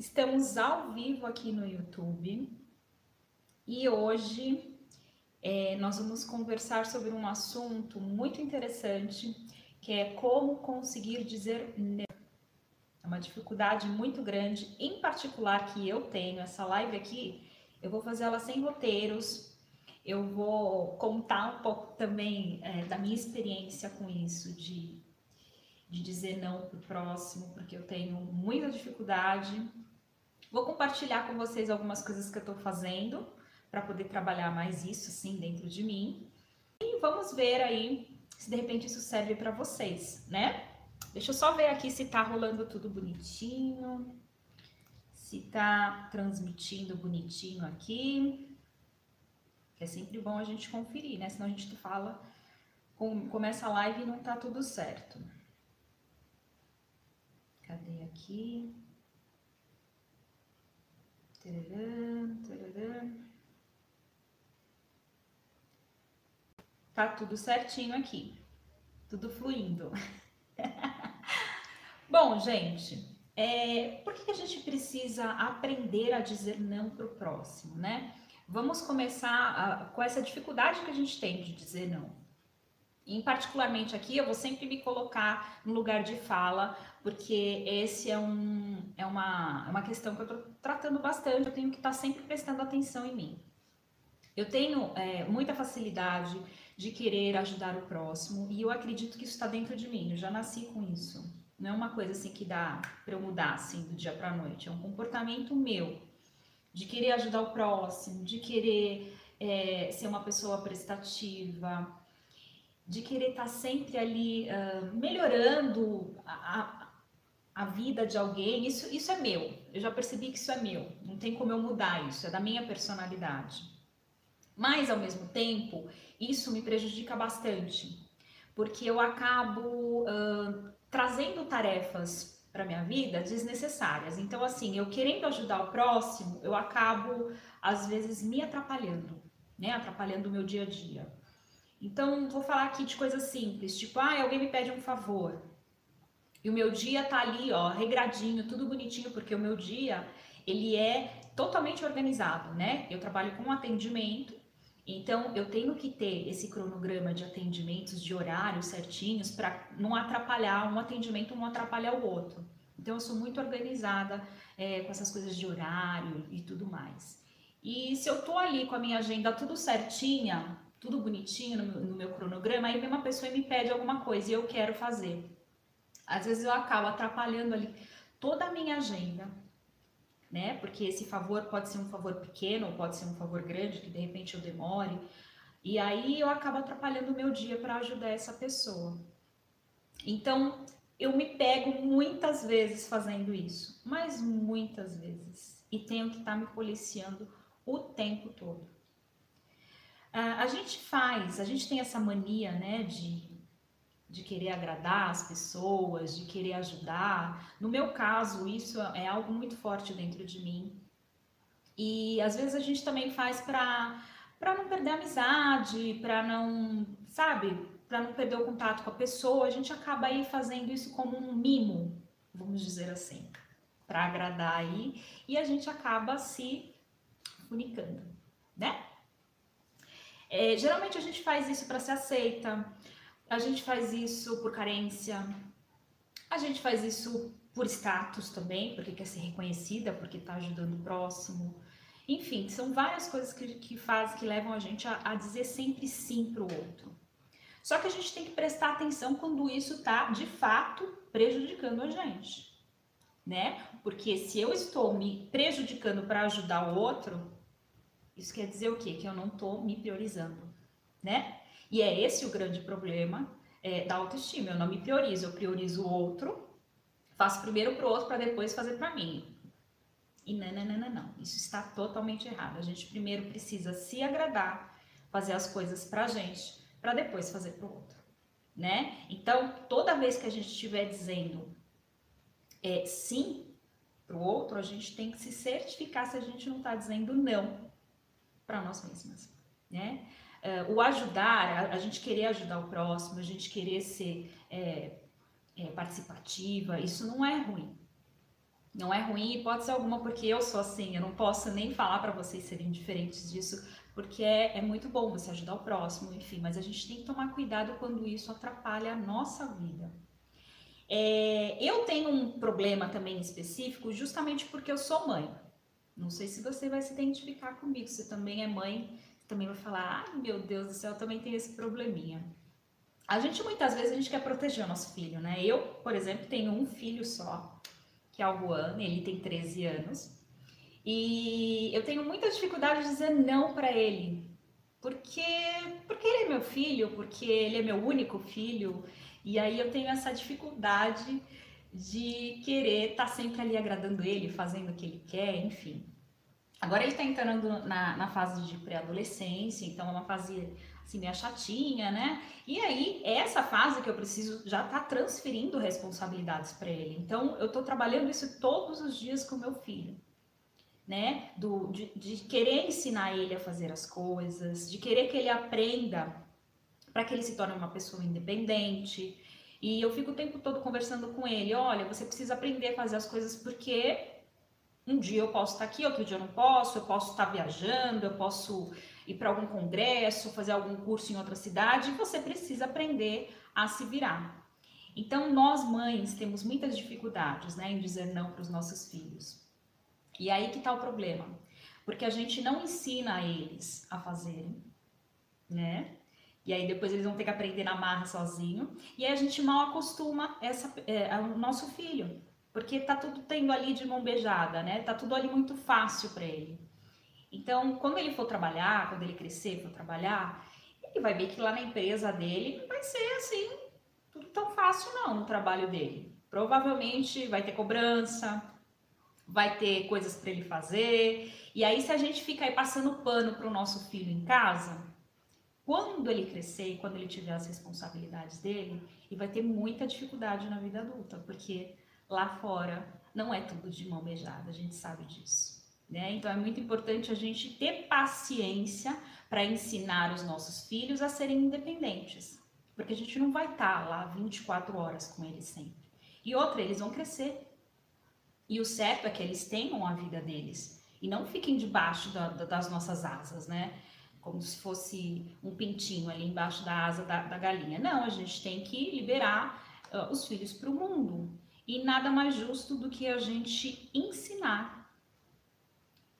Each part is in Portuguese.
Estamos ao vivo aqui no YouTube e hoje é, nós vamos conversar sobre um assunto muito interessante que é como conseguir dizer não. É uma dificuldade muito grande, em particular que eu tenho. Essa live aqui, eu vou fazer ela sem roteiros. Eu vou contar um pouco também é, da minha experiência com isso, de, de dizer não para o próximo, porque eu tenho muita dificuldade Vou compartilhar com vocês algumas coisas que eu estou fazendo para poder trabalhar mais isso assim dentro de mim. E vamos ver aí se de repente isso serve para vocês, né? Deixa eu só ver aqui se tá rolando tudo bonitinho. Se tá transmitindo bonitinho aqui. É sempre bom a gente conferir, né? Senão a gente fala, começa a live e não tá tudo certo. Cadê aqui? Tá tudo certinho aqui. Tudo fluindo. Bom, gente, é, por que a gente precisa aprender a dizer não para o próximo, né? Vamos começar a, com essa dificuldade que a gente tem de dizer não. Em particularmente aqui, eu vou sempre me colocar no lugar de fala, porque esse é, um, é uma, é uma questão que eu estou tratando bastante, eu tenho que estar tá sempre prestando atenção em mim. Eu tenho é, muita facilidade de querer ajudar o próximo e eu acredito que isso está dentro de mim, eu já nasci com isso. Não é uma coisa assim que dá para eu mudar assim do dia para a noite, é um comportamento meu de querer ajudar o próximo, de querer é, ser uma pessoa prestativa, de querer estar tá sempre ali uh, melhorando a, a vida de alguém, isso, isso é meu. Eu já percebi que isso é meu. Não tem como eu mudar isso, é da minha personalidade. Mas, ao mesmo tempo, isso me prejudica bastante, porque eu acabo uh, trazendo tarefas para minha vida desnecessárias. Então, assim, eu querendo ajudar o próximo, eu acabo, às vezes, me atrapalhando, né? Atrapalhando o meu dia a dia. Então, vou falar aqui de coisas simples, tipo, ah, alguém me pede um favor. E o meu dia tá ali, ó, regradinho, tudo bonitinho, porque o meu dia, ele é totalmente organizado, né? Eu trabalho com atendimento, então eu tenho que ter esse cronograma de atendimentos, de horários certinhos, para não atrapalhar um atendimento, não atrapalhar o outro. Então eu sou muito organizada é, com essas coisas de horário e tudo mais. E se eu tô ali com a minha agenda tudo certinha, tudo bonitinho no, no meu cronograma, aí vem uma pessoa e me pede alguma coisa e eu quero fazer. Às vezes eu acabo atrapalhando ali toda a minha agenda, né? Porque esse favor pode ser um favor pequeno ou pode ser um favor grande, que de repente eu demore. E aí eu acabo atrapalhando o meu dia para ajudar essa pessoa. Então, eu me pego muitas vezes fazendo isso, mas muitas vezes. E tenho que estar tá me policiando o tempo todo. a gente faz, a gente tem essa mania, né, de de querer agradar as pessoas, de querer ajudar. No meu caso, isso é algo muito forte dentro de mim. E às vezes a gente também faz para para não perder a amizade, para não, sabe, para não perder o contato com a pessoa, a gente acaba aí fazendo isso como um mimo, vamos dizer assim, para agradar aí, e a gente acaba se funicando, né? É, geralmente a gente faz isso para ser aceita, a gente faz isso por carência, a gente faz isso por status também, porque quer ser reconhecida, porque está ajudando o próximo. Enfim, são várias coisas que, que fazem, que levam a gente a, a dizer sempre sim para o outro. Só que a gente tem que prestar atenção quando isso está, de fato, prejudicando a gente, né? Porque se eu estou me prejudicando para ajudar o outro, isso quer dizer o quê? Que eu não estou me priorizando, né? E é esse o grande problema é, da autoestima. Eu não me priorizo, eu priorizo o outro, faço primeiro para o outro para depois fazer para mim. E não, não, não, não, não. Isso está totalmente errado. A gente primeiro precisa se agradar, fazer as coisas para a gente, para depois fazer para o outro, né? Então, toda vez que a gente estiver dizendo é, sim para o outro, a gente tem que se certificar se a gente não está dizendo não para nós mesmas, né? Uh, o ajudar, a, a, gente querer ajudar o próximo, a gente querer ser é, é, participativa, isso não é ruim. Não é ruim hipótese alguma, porque eu sou assim, eu não posso nem falar para vocês serem diferentes disso, porque é, é muito bom você ajudar o próximo, enfim, mas a gente tem que tomar cuidado quando isso atrapalha a nossa vida. É, eu tenho um problema também específico, justamente porque eu sou mãe. Não sei se você vai se identificar comigo, você também é mãe, também vai falar, ai meu Deus do céu, eu também tenho esse probleminha. A gente muitas vezes a gente quer proteger o nosso filho, né? Eu, por exemplo, tenho um filho só, que é o Juan, ele tem 13 anos. E eu tenho muita dificuldade de dizer não para ele. Porque, porque ele é meu filho, porque ele é meu único filho. E aí eu tenho essa dificuldade de querer estar tá sempre ali agradando ele, fazendo o que ele quer, enfim. Agora ele está entrando na, na fase de pré-adolescência, então é uma fase assim meio chatinha, né? E aí essa fase que eu preciso já tá transferindo responsabilidades para ele. Então eu estou trabalhando isso todos os dias com meu filho né? Do, de, de querer ensinar ele a fazer as coisas, de querer que ele aprenda para que ele se torne uma pessoa independente. E eu fico o tempo todo conversando com ele: olha, você precisa aprender a fazer as coisas porque um dia eu posso estar aqui, outro dia eu não posso, eu posso estar viajando, eu posso ir para algum congresso, fazer algum curso em outra cidade, você precisa aprender a se virar. Então, nós mães temos muitas dificuldades né, em dizer não para os nossos filhos. E aí que está o problema. Porque a gente não ensina eles a fazerem, né? E aí depois eles vão ter que aprender na marra sozinho. E aí a gente mal acostuma essa, é, o nosso filho. Porque tá tudo tendo ali de mão beijada, né? Tá tudo ali muito fácil para ele. Então, quando ele for trabalhar, quando ele crescer, for trabalhar, ele vai ver que lá na empresa dele não vai ser assim, tudo tão fácil não no trabalho dele. Provavelmente vai ter cobrança, vai ter coisas para ele fazer. E aí, se a gente fica aí passando pano para o nosso filho em casa, quando ele crescer, quando ele tiver as responsabilidades dele, ele vai ter muita dificuldade na vida adulta, porque lá fora não é tudo de mão beijada, a gente sabe disso. Né? Então é muito importante a gente ter paciência para ensinar os nossos filhos a serem independentes, porque a gente não vai estar tá lá 24 horas com eles sempre. E outra, eles vão crescer, e o certo é que eles tenham a vida deles e não fiquem debaixo da, da, das nossas asas, né? Como se fosse um pintinho ali embaixo da asa da, da galinha. Não, a gente tem que liberar uh, os filhos para o mundo. E nada mais justo do que a gente ensinar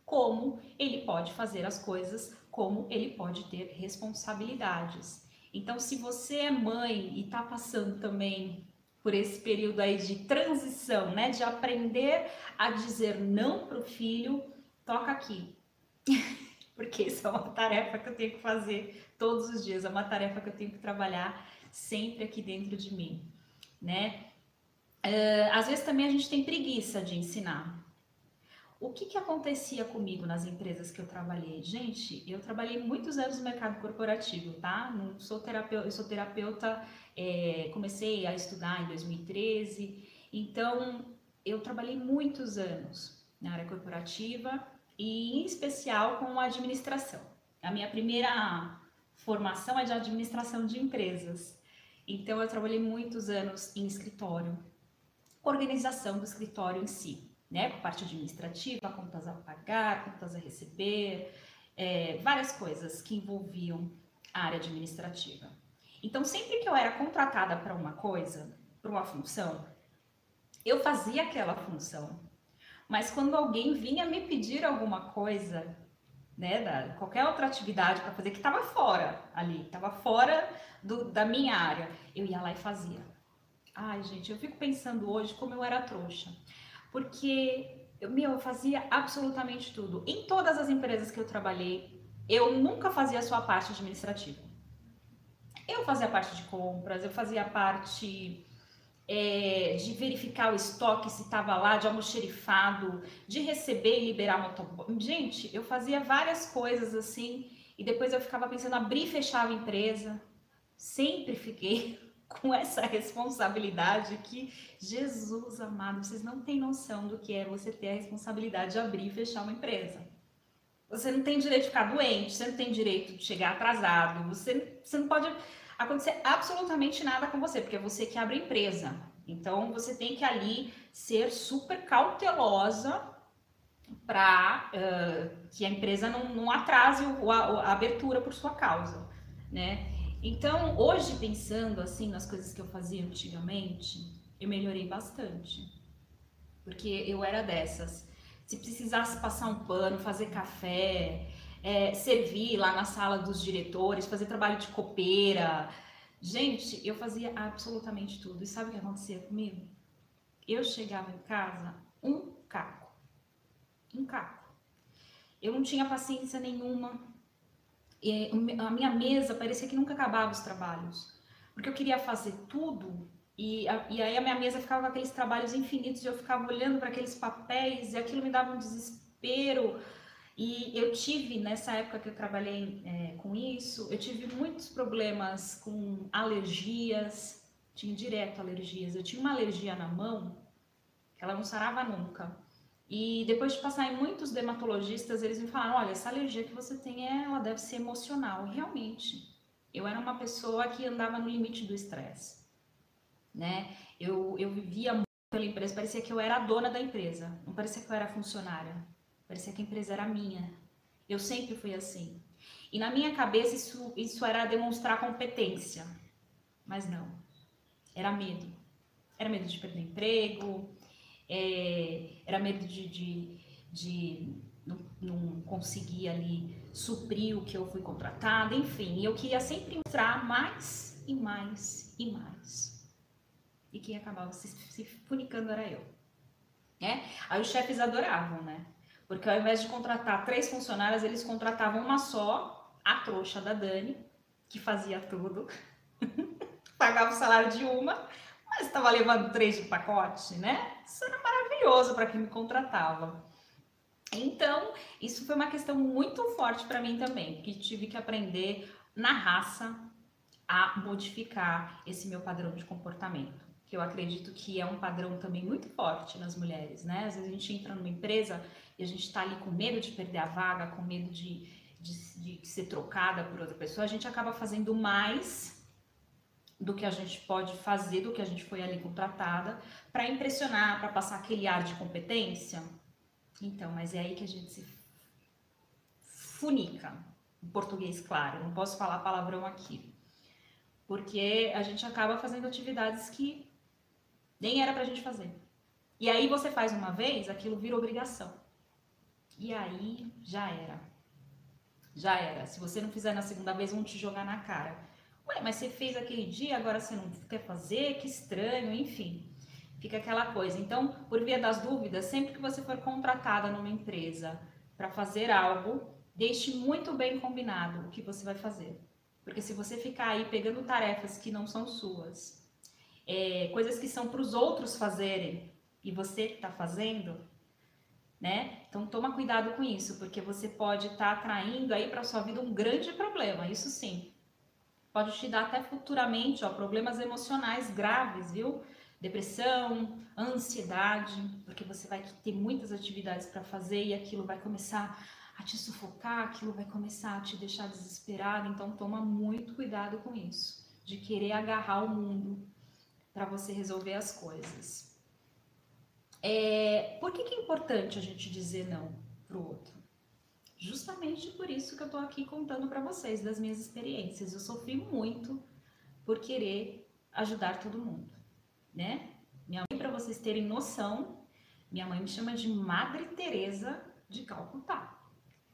como ele pode fazer as coisas, como ele pode ter responsabilidades. Então, se você é mãe e está passando também por esse período aí de transição, né? De aprender a dizer não para o filho, toca aqui. Porque isso é uma tarefa que eu tenho que fazer todos os dias, é uma tarefa que eu tenho que trabalhar sempre aqui dentro de mim, né? Uh, às vezes também a gente tem preguiça de ensinar. O que, que acontecia comigo nas empresas que eu trabalhei? Gente, eu trabalhei muitos anos no mercado corporativo, tá? Não sou terapeuta, eu sou terapeuta é, comecei a estudar em 2013, então eu trabalhei muitos anos na área corporativa e em especial com a administração. A minha primeira formação é de administração de empresas. Então eu trabalhei muitos anos em escritório, organização do escritório em si, né, parte administrativa, contas a pagar, contas a receber, é, várias coisas que envolviam a área administrativa. Então, sempre que eu era contratada para uma coisa, para uma função, eu fazia aquela função. Mas quando alguém vinha me pedir alguma coisa, né, da, qualquer outra atividade para fazer que estava fora ali, estava fora do, da minha área, eu ia lá e fazia. Ai, gente, eu fico pensando hoje como eu era trouxa. Porque eu, meu, eu fazia absolutamente tudo. Em todas as empresas que eu trabalhei, eu nunca fazia a sua parte administrativa. Eu fazia parte de compras, eu fazia parte é, de verificar o estoque se estava lá, de almoxerifado, de receber e liberar motoboy. Gente, eu fazia várias coisas assim e depois eu ficava pensando abrir e fechar a empresa. Sempre fiquei com essa responsabilidade que, Jesus amado, vocês não têm noção do que é você ter a responsabilidade de abrir e fechar uma empresa. Você não tem direito de ficar doente, você não tem direito de chegar atrasado, você, você não pode acontecer absolutamente nada com você, porque é você que abre a empresa. Então você tem que ali ser super cautelosa para uh, que a empresa não, não atrase a, a, abertura por sua causa, né? Então hoje pensando assim nas coisas que eu fazia antigamente, eu melhorei bastante, porque eu era dessas. Se precisasse passar um pano, fazer café, é, servir lá na sala dos diretores, fazer trabalho de copeira, gente, eu fazia absolutamente tudo. E sabe o que acontecia comigo? Eu chegava em casa um caco, um caco. Eu não tinha paciência nenhuma. A minha mesa parecia que nunca acabava os trabalhos, porque eu queria fazer tudo e, a, e aí a minha mesa ficava com aqueles trabalhos infinitos e eu ficava olhando para aqueles papéis e aquilo me dava um desespero. E eu tive, nessa época que eu trabalhei é, com isso, eu tive muitos problemas com alergias, tinha direto alergias. Eu tinha uma alergia na mão, que ela não sarava nunca. E depois de passar em muitos dermatologistas, eles me falaram: olha, essa alergia que você tem, ela deve ser emocional. Realmente, eu era uma pessoa que andava no limite do estresse né? Eu, eu vivia muito pela empresa, parecia que eu era a dona da empresa, não parecia que eu era funcionária, parecia que a empresa era minha. Eu sempre fui assim. E na minha cabeça isso, isso era demonstrar competência, mas não, era medo. Era medo de perder emprego, é, era medo de, de, de não, não conseguir ali suprir o que eu fui contratada, enfim, eu queria sempre mostrar mais e mais e mais e quem acabava se, se funicando era eu. É? Aí os chefes adoravam, né? Porque ao invés de contratar três funcionárias, eles contratavam uma só, a trouxa da Dani, que fazia tudo, pagava o salário de uma, mas estava levando três de pacote, né? Isso era maravilhoso para quem me contratava. Então, isso foi uma questão muito forte para mim também, que tive que aprender na raça a modificar esse meu padrão de comportamento que eu acredito que é um padrão também muito forte nas mulheres, né? Às vezes a gente entra numa empresa e a gente está ali com medo de perder a vaga, com medo de, de, de ser trocada por outra pessoa, a gente acaba fazendo mais do que a gente pode fazer, do que a gente foi ali contratada, para impressionar, para passar aquele ar de competência. Então, mas é aí que a gente se funica, em português claro, não posso falar palavrão aqui. Porque a gente acaba fazendo atividades que nem era pra gente fazer. E aí você faz uma vez, aquilo vira obrigação. E aí já era. Já era. Se você não fizer na segunda vez, vão te jogar na cara. Ué, mas você fez aquele dia, agora você não quer fazer? Que estranho, enfim. Fica aquela coisa. Então, por via das dúvidas, sempre que você for contratada numa empresa para fazer algo, deixe muito bem combinado o que você vai fazer. Porque se você ficar aí pegando tarefas que não são suas, é, coisas que são para os outros fazerem e você está fazendo, né? Então toma cuidado com isso, porque você pode estar tá atraindo aí para sua vida um grande problema, isso sim. Pode te dar até futuramente, ó, problemas emocionais graves, viu? Depressão, ansiedade, porque você vai ter muitas atividades para fazer e aquilo vai começar a te sufocar, aquilo vai começar a te deixar desesperado, então toma muito cuidado com isso, de querer agarrar o mundo para você resolver as coisas. É, por que, que é importante a gente dizer não para o outro? Justamente por isso que eu estou aqui contando para vocês das minhas experiências. Eu sofri muito por querer ajudar todo mundo, né? Minha mãe, para vocês terem noção, minha mãe me chama de Madre Teresa de Calcutá.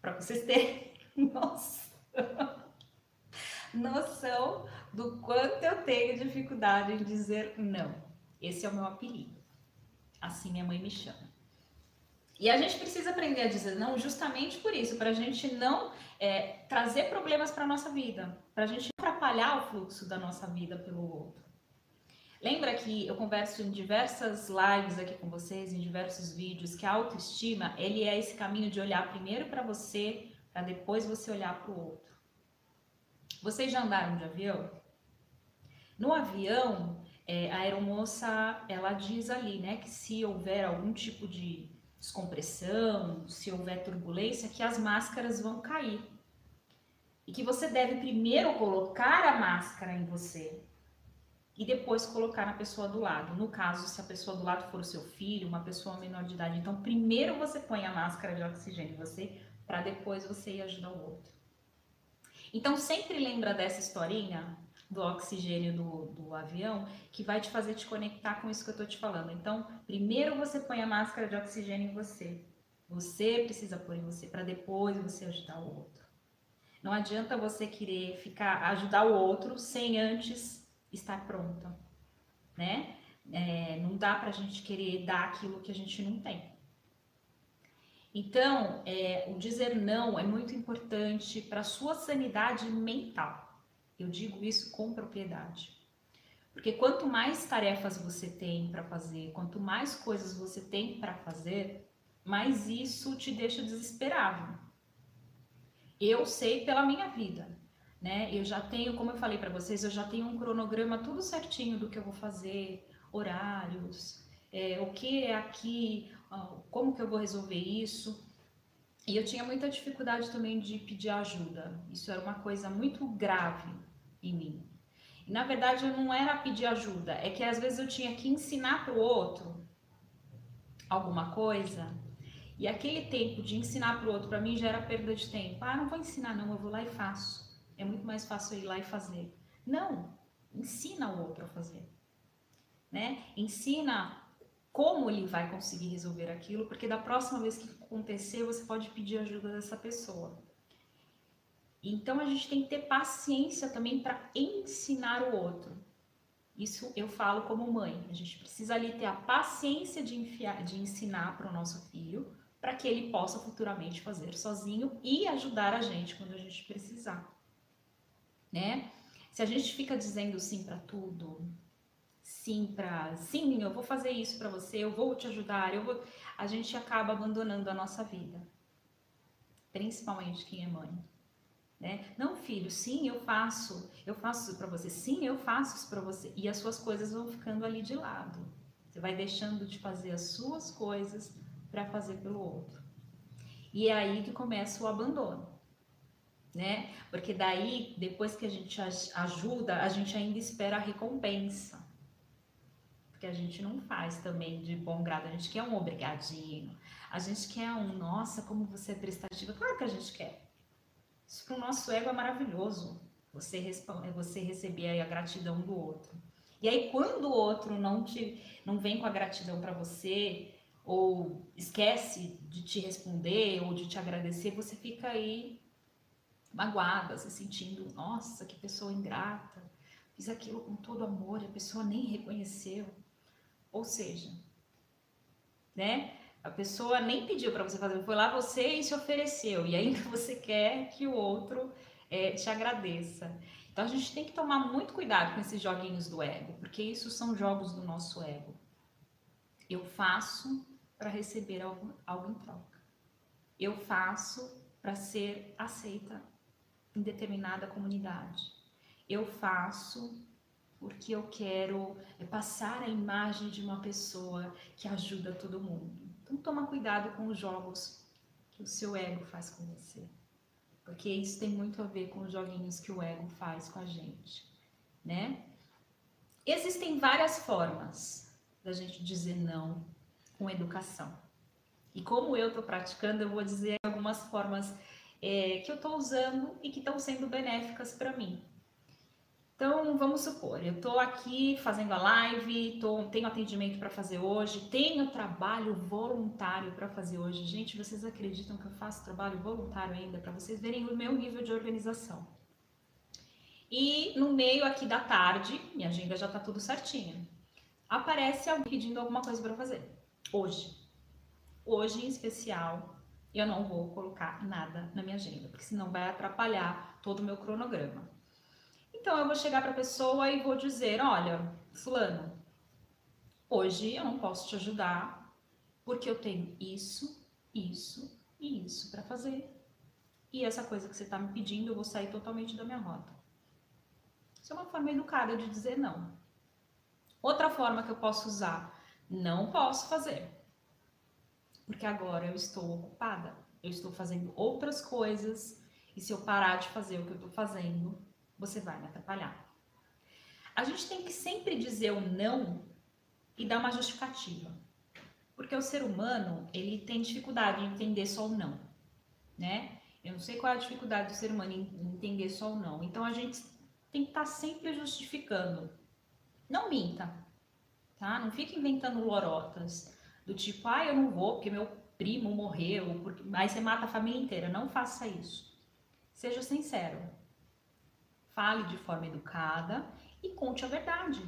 Para vocês terem noção, noção do quanto eu tenho dificuldade em dizer não. Esse é o meu apelido. Assim minha mãe me chama. E a gente precisa aprender a dizer não justamente por isso, para a gente não é, trazer problemas para a nossa vida, para a gente atrapalhar o fluxo da nossa vida pelo outro. Lembra que eu converso em diversas lives aqui com vocês, em diversos vídeos, que a autoestima, ele é esse caminho de olhar primeiro para você, para depois você olhar para o outro. Vocês já andaram de avião? No avião, é, a aeromoça, ela diz ali, né, que se houver algum tipo de descompressão, se houver turbulência, que as máscaras vão cair. E que você deve primeiro colocar a máscara em você. e depois colocar na pessoa do lado. No caso, se a pessoa do lado for o seu filho, uma pessoa menor de idade, então primeiro você põe a máscara de oxigênio em você, para depois você ir ajudar o outro. Então sempre lembra dessa historinha do oxigênio do, do avião que vai te fazer te conectar com isso que eu estou te falando. Então, primeiro você põe a máscara de oxigênio em você. Você precisa pôr em você para depois você ajudar o outro. Não adianta você querer ficar ajudar o outro sem antes estar pronta, né? É, não dá para a gente querer dar aquilo que a gente não tem. Então, é, o dizer não é muito importante para sua sanidade mental. Eu digo isso com propriedade. Porque quanto mais tarefas você tem para fazer, quanto mais coisas você tem para fazer, mais isso te deixa desesperado. Eu sei pela minha vida né? Eu já tenho, como eu falei para vocês, eu já tenho um cronograma tudo certinho do que eu vou fazer, horários, é, o que é aqui, como que eu vou resolver isso. E eu tinha muita dificuldade também de pedir ajuda. Isso era uma coisa muito grave em mim. E, na verdade, não era pedir ajuda, é que às vezes eu tinha que ensinar para o outro alguma coisa e aquele tempo de ensinar para o outro, para mim, já era perda de tempo. Ah, não vou ensinar, não, eu vou lá e faço. É muito mais fácil ir lá e fazer. Não, ensina o outro a fazer. Né? Ensina como ele vai conseguir resolver aquilo, porque da próxima vez que acontecer, você pode pedir ajuda dessa pessoa. Então a gente tem que ter paciência também para ensinar o outro. Isso eu falo como mãe. A gente precisa ali ter a paciência de, enfiar, de ensinar para o nosso filho, para que ele possa futuramente fazer sozinho e ajudar a gente quando a gente precisar né? Se a gente fica dizendo sim para tudo, sim para sim, eu vou fazer isso para você, eu vou te ajudar, eu vou, a gente acaba abandonando a nossa vida. Principalmente quem é mãe. Né? Não, filho, sim, eu faço, eu faço isso para você, sim, eu faço isso para você, e as suas coisas vão ficando ali de lado. Você vai deixando de fazer as suas coisas para fazer pelo outro. E é aí que começa o abandono né? Porque daí, depois que a gente ajuda, a gente ainda espera a recompensa. Porque a gente não faz também de bom grado, a gente quer um obrigadinho, a gente quer um, nossa, como você é prestativa. Claro que a gente quer. Isso para o nosso ego é maravilhoso. Você, responde, você receber a gratidão do outro. E aí, quando o outro não, te, não vem com a gratidão para você, ou esquece de te responder, ou de te agradecer, você fica aí magoada, se sentindo, nossa, que pessoa ingrata, fiz aquilo com todo amor e a pessoa nem reconheceu. Ou seja, né? A pessoa nem pediu para você fazer, foi lá você e se ofereceu, e ainda você quer que o outro é, te agradeça. Então a gente tem que tomar muito cuidado com esses joguinhos do ego, porque isso são jogos do nosso ego. Eu faço para receber algo, algo em troca. Eu faço para ser aceita em determinada comunidade. Eu faço porque eu quero é, passar a imagem de uma pessoa que ajuda todo mundo. Então toma cuidado com os jogos que o seu ego faz com você. Porque isso tem muito a ver com os joguinhos que o ego faz com a gente, né? Existem várias formas da gente dizer não com educação. E como eu estou praticando, eu vou dizer algumas formas é, que eu estou usando e que estão sendo benéficas para mim. Então, vamos supor, eu estou aqui fazendo a live, tô, tenho atendimento para fazer hoje, tenho trabalho voluntário para fazer hoje. Gente, vocês acreditam que eu faço trabalho voluntário ainda para vocês verem o meu nível de organização? E no meio aqui da tarde, minha agenda já está tudo certinha, aparece alguém pedindo alguma coisa para fazer. Hoje. Hoje em especial, eu não vou colocar nada na minha agenda, porque senão vai atrapalhar todo o meu cronograma. Então eu vou chegar para a pessoa e vou dizer: olha, Fulano, hoje eu não posso te ajudar porque eu tenho isso, isso e isso para fazer. E essa coisa que você está me pedindo, eu vou sair totalmente da minha rota. Isso é uma forma educada de dizer não. Outra forma que eu posso usar, não posso fazer porque agora eu estou ocupada, eu estou fazendo outras coisas e se eu parar de fazer o que eu estou fazendo, você vai me atrapalhar. A gente tem que sempre dizer o não e dar uma justificativa. Porque o ser humano, ele tem dificuldade em entender só o não, né? Eu não sei qual é a dificuldade do ser humano em entender só o não. Então a gente tem que estar tá sempre justificando. Não minta, tá? Não fique inventando lorotas do tipo, ah, eu não vou porque meu primo morreu, porque... aí você mata a família inteira. Não faça isso. Seja sincero. Fale de forma educada e conte a verdade.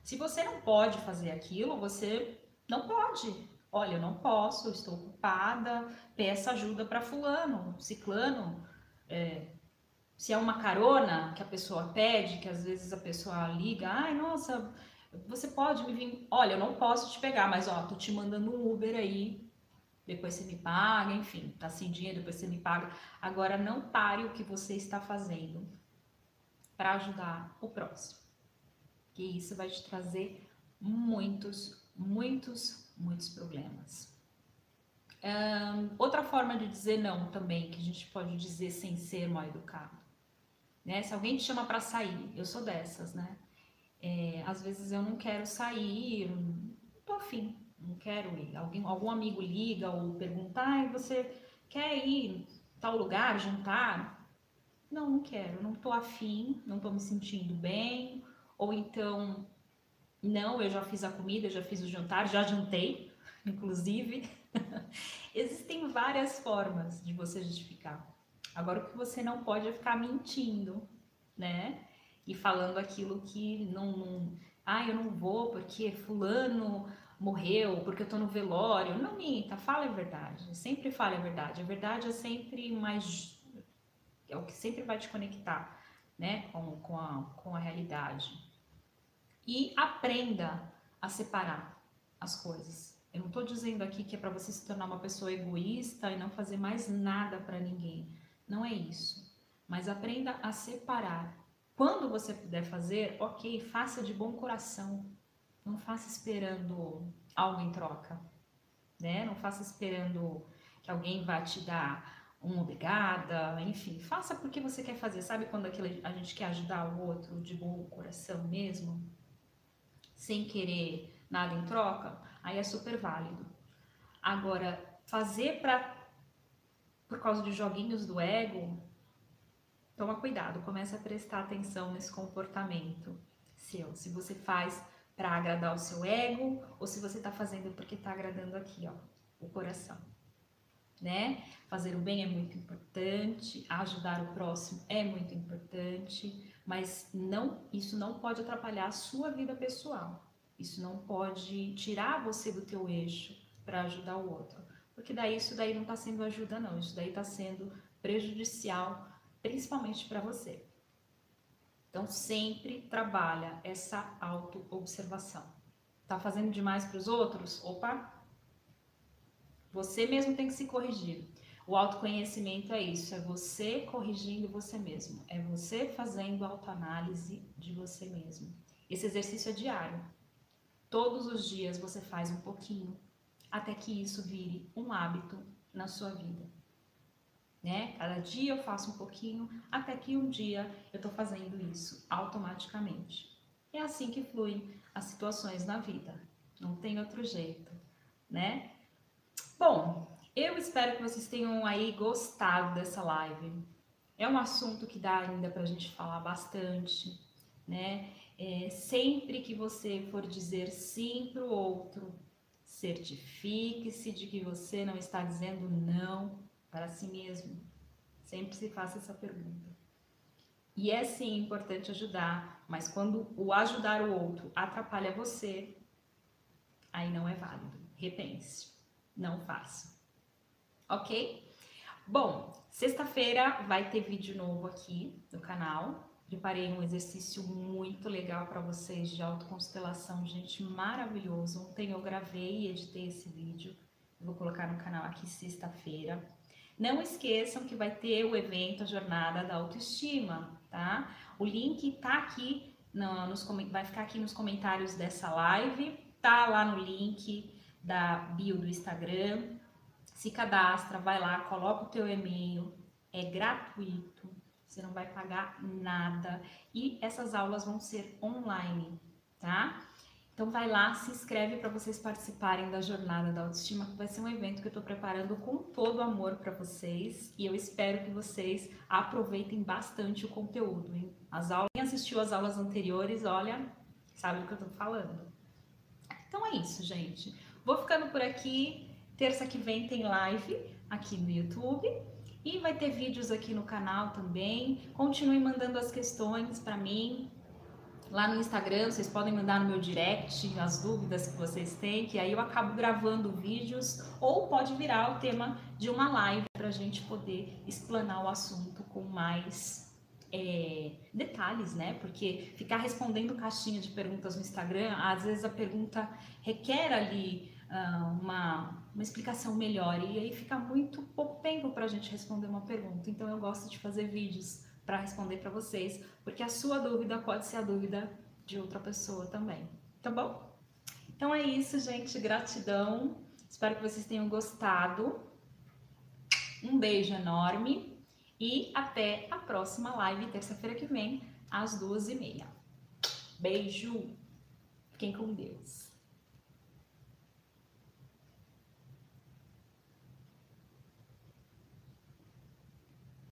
Se você não pode fazer aquilo, você não pode. Olha, eu não posso, estou ocupada, peça ajuda para fulano, ciclano. É, se é uma carona que a pessoa pede, que às vezes a pessoa liga, ai, nossa, você pode me vir, olha, eu não posso te pegar, mas ó, tô te mandando um Uber aí, depois você me paga, enfim, tá sem dinheiro, depois você me paga. Agora não pare o que você está fazendo para ajudar o próximo. Que isso vai te trazer muitos, muitos, muitos problemas. Um, outra forma de dizer não também, que a gente pode dizer sem ser mal educado. Né? Se alguém te chama para sair, eu sou dessas, né? É, às vezes eu não quero sair, não tô afim, não quero ir. Alguém, algum amigo liga ou pergunta, ah, você quer ir tal lugar, jantar? Não, não quero, não tô afim, não tô me sentindo bem, ou então, não, eu já fiz a comida, já fiz o jantar, já jantei, inclusive. Existem várias formas de você justificar. Agora, o que você não pode é ficar mentindo, né? E falando aquilo que não, não ah, eu não vou porque fulano morreu, porque eu tô no velório. Não minta, fala a verdade. Sempre fale a verdade. A verdade é sempre mais. É o que sempre vai te conectar, né? Com, com, a, com a realidade. E aprenda a separar as coisas. Eu não estou dizendo aqui que é para você se tornar uma pessoa egoísta e não fazer mais nada para ninguém. Não é isso. Mas aprenda a separar. Quando você puder fazer, ok, faça de bom coração. Não faça esperando algo em troca, né? Não faça esperando que alguém vá te dar uma obrigada, enfim, faça porque você quer fazer. Sabe quando aquilo, a gente quer ajudar o outro de bom coração mesmo, sem querer nada em troca? Aí é super válido. Agora, fazer para por causa de joguinhos do ego, toma cuidado, começa a prestar atenção nesse comportamento seu. Se você faz para agradar o seu ego ou se você está fazendo porque está agradando aqui, ó, o coração. Né? Fazer o bem é muito importante, ajudar o próximo é muito importante, mas não, isso não pode atrapalhar a sua vida pessoal. Isso não pode tirar você do teu eixo para ajudar o outro, porque daí isso daí não está sendo ajuda não, isso daí está sendo prejudicial, principalmente para você. Então, sempre trabalha essa autoobservação. Tá fazendo demais para os outros? Opa! Você mesmo tem que se corrigir. O autoconhecimento é isso, é você corrigindo você mesmo, é você fazendo autoanálise de você mesmo. Esse exercício é diário. Todos os dias você faz um pouquinho, até que isso vire um hábito na sua vida né? Cada dia eu faço um pouquinho, até que um dia eu tô fazendo isso automaticamente. É assim que fluem as situações na vida. Não tem outro jeito, né? Bom, eu espero que vocês tenham aí gostado dessa live. É um assunto que dá ainda pra gente falar bastante, né? É, sempre que você for dizer sim pro outro, certifique-se de que você não está dizendo não para si mesmo? Sempre se faça essa pergunta. E é sim importante ajudar, mas quando o ajudar o outro atrapalha você, aí não é válido. Repense. Não faça. Ok? Bom, sexta-feira vai ter vídeo novo aqui no canal. Preparei um exercício muito legal para vocês de autoconstelação, gente, maravilhoso. Ontem eu gravei e editei esse vídeo. vou colocar no canal aqui sexta-feira. Não esqueçam que vai ter o evento A Jornada da Autoestima, tá? O link tá aqui, no, nos, vai ficar aqui nos comentários dessa live, tá lá no link da bio do Instagram. Se cadastra, vai lá, coloca o teu e-mail, é gratuito, Você não vai pagar nada e essas aulas vão ser online, tá? Então vai lá, se inscreve para vocês participarem da jornada da autoestima, que vai ser um evento que eu estou preparando com todo amor para vocês e eu espero que vocês aproveitem bastante o conteúdo. Hein? As aulas, quem assistiu as aulas anteriores, olha, sabe do que eu estou falando. Então é isso, gente. Vou ficando por aqui. Terça que vem tem live aqui no YouTube e vai ter vídeos aqui no canal também. Continue mandando as questões para mim lá no Instagram. Vocês podem mandar no meu direct as dúvidas que vocês têm, que aí eu acabo gravando vídeos ou pode virar o tema de uma live para a gente poder explanar o assunto com mais é, detalhes, né? Porque ficar respondendo caixinha de perguntas no Instagram, às vezes a pergunta requer ali uh, uma, uma explicação melhor e aí fica muito pouco tempo para a gente responder uma pergunta. Então eu gosto de fazer vídeos para responder para vocês, porque a sua dúvida pode ser a dúvida de outra pessoa também, tá bom? Então é isso, gente. Gratidão. Espero que vocês tenham gostado. Um beijo enorme e até a próxima live, terça-feira que vem, às duas e meia. Beijo. Fiquem com Deus.